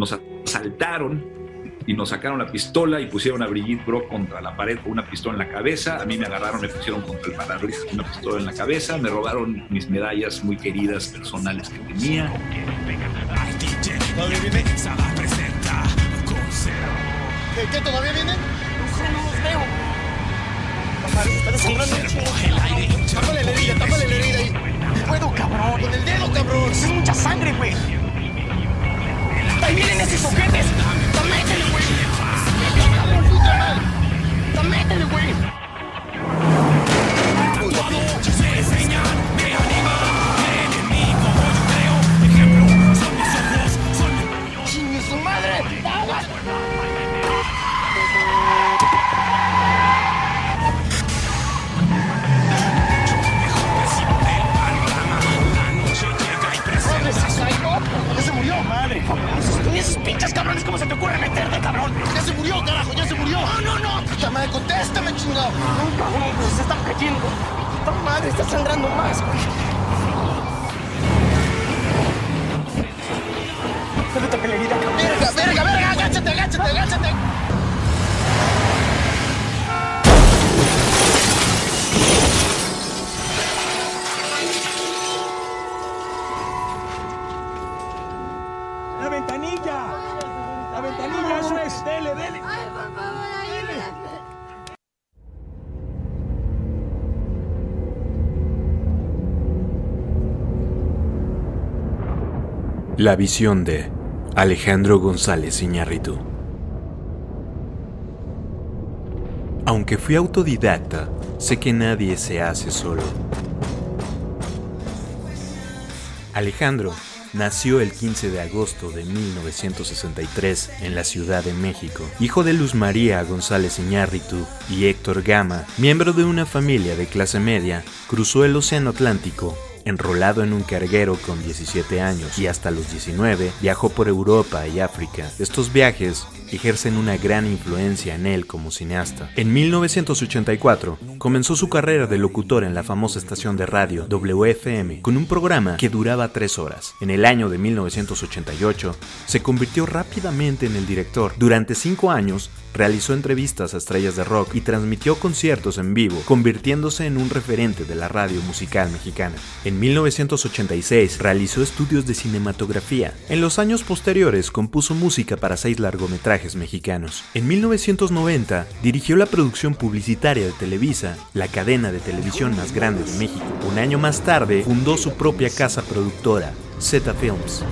nos asaltaron y nos sacaron la pistola y pusieron a Brigitte Brock contra la pared con una pistola en la cabeza. A mí me agarraron, me pusieron contra el parabrisas con una pistola en la cabeza. Me robaron mis medallas muy queridas personales que tenía. ¿Qué, todavía vienen? Un chingo. Tápale la herida, tápale la herida ahí. No puedo, cabrón. Con el dedo, cabrón. Es mucha sangre, güey. Madre está sangrando más, güey. Espérate que la herida, cabrón. ¡Verga, verga, verga! ¡Agáchate, agáchate, agáchate! La visión de Alejandro González Iñárritu. Aunque fui autodidacta, sé que nadie se hace solo. Alejandro nació el 15 de agosto de 1963 en la Ciudad de México, hijo de Luz María González Iñárritu y Héctor Gama, miembro de una familia de clase media, cruzó el Océano Atlántico enrolado en un carguero con 17 años y hasta los 19 viajó por Europa y África. Estos viajes ejercen una gran influencia en él como cineasta. En 1984 comenzó su carrera de locutor en la famosa estación de radio WFM con un programa que duraba tres horas. En el año de 1988 se convirtió rápidamente en el director. Durante cinco años realizó entrevistas a estrellas de rock y transmitió conciertos en vivo, convirtiéndose en un referente de la radio musical mexicana. En 1986 realizó estudios de cinematografía. En los años posteriores compuso música para seis largometrajes mexicanos. En 1990 dirigió la producción publicitaria de Televisa, la cadena de televisión más grande de México. Un año más tarde fundó su propia casa productora, Z Films.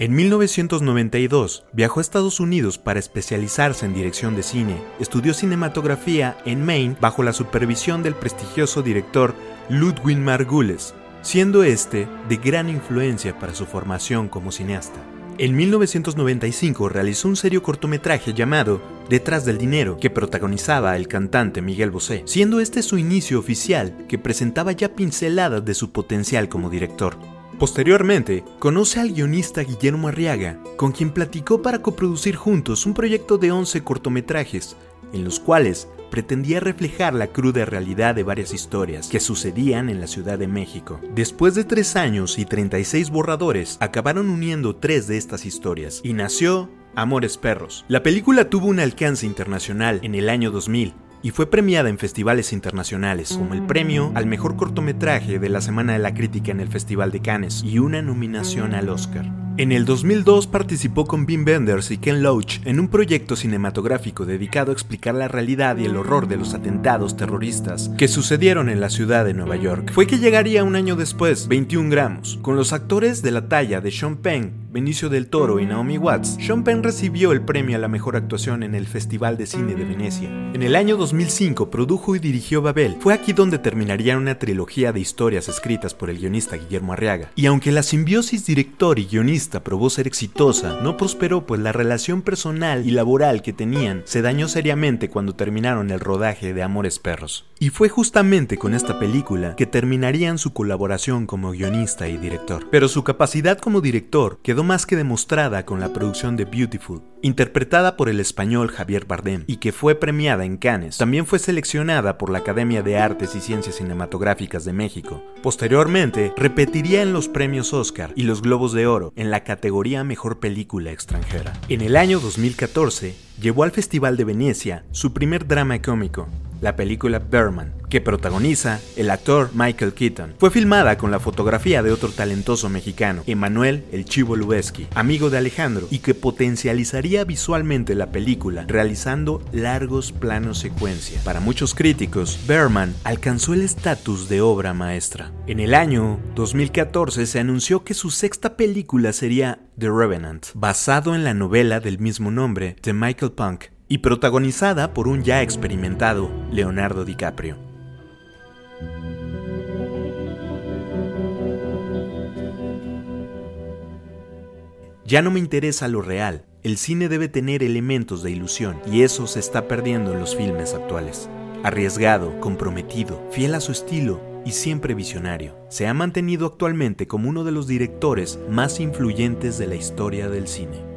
En 1992 viajó a Estados Unidos para especializarse en dirección de cine. Estudió cinematografía en Maine bajo la supervisión del prestigioso director Ludwig Margules, siendo este de gran influencia para su formación como cineasta. En 1995 realizó un serio cortometraje llamado Detrás del Dinero, que protagonizaba el cantante Miguel Bosé, siendo este su inicio oficial que presentaba ya pinceladas de su potencial como director. Posteriormente, conoce al guionista Guillermo Arriaga, con quien platicó para coproducir juntos un proyecto de 11 cortometrajes, en los cuales pretendía reflejar la cruda realidad de varias historias que sucedían en la Ciudad de México. Después de tres años y 36 borradores, acabaron uniendo tres de estas historias, y nació Amores Perros. La película tuvo un alcance internacional en el año 2000, y fue premiada en festivales internacionales, como el premio al mejor cortometraje de la Semana de la Crítica en el Festival de Cannes y una nominación al Oscar. En el 2002 participó con Wim Wenders y Ken Loach en un proyecto cinematográfico dedicado a explicar la realidad y el horror de los atentados terroristas que sucedieron en la ciudad de Nueva York. Fue que llegaría un año después, 21 gramos, con los actores de la talla de Sean Penn, Benicio del Toro y Naomi Watts, Sean Penn recibió el premio a la mejor actuación en el Festival de Cine de Venecia. En el año 2005 produjo y dirigió Babel. Fue aquí donde terminaría una trilogía de historias escritas por el guionista Guillermo Arriaga. Y aunque la simbiosis director y guionista probó ser exitosa, no prosperó pues la relación personal y laboral que tenían se dañó seriamente cuando terminaron el rodaje de Amores Perros. Y fue justamente con esta película que terminarían su colaboración como guionista y director. Pero su capacidad como director quedó más que demostrada con la producción de Beautiful, interpretada por el español Javier Bardem y que fue premiada en Cannes. También fue seleccionada por la Academia de Artes y Ciencias Cinematográficas de México. Posteriormente, repetiría en los premios Oscar y los Globos de Oro en la categoría Mejor Película Extranjera. En el año 2014, llevó al Festival de Venecia su primer drama cómico, la película Berman, que protagoniza el actor Michael Keaton. Fue filmada con la fotografía de otro talentoso mexicano, Emanuel El Chivo Lubeski, amigo de Alejandro, y que potencializaría visualmente la película realizando largos planos secuencia. Para muchos críticos, Berman alcanzó el estatus de obra maestra. En el año 2014 se anunció que su sexta película sería The Revenant, basado en la novela del mismo nombre de Michael Punk y protagonizada por un ya experimentado Leonardo DiCaprio. Ya no me interesa lo real, el cine debe tener elementos de ilusión y eso se está perdiendo en los filmes actuales. Arriesgado, comprometido, fiel a su estilo y siempre visionario, se ha mantenido actualmente como uno de los directores más influyentes de la historia del cine.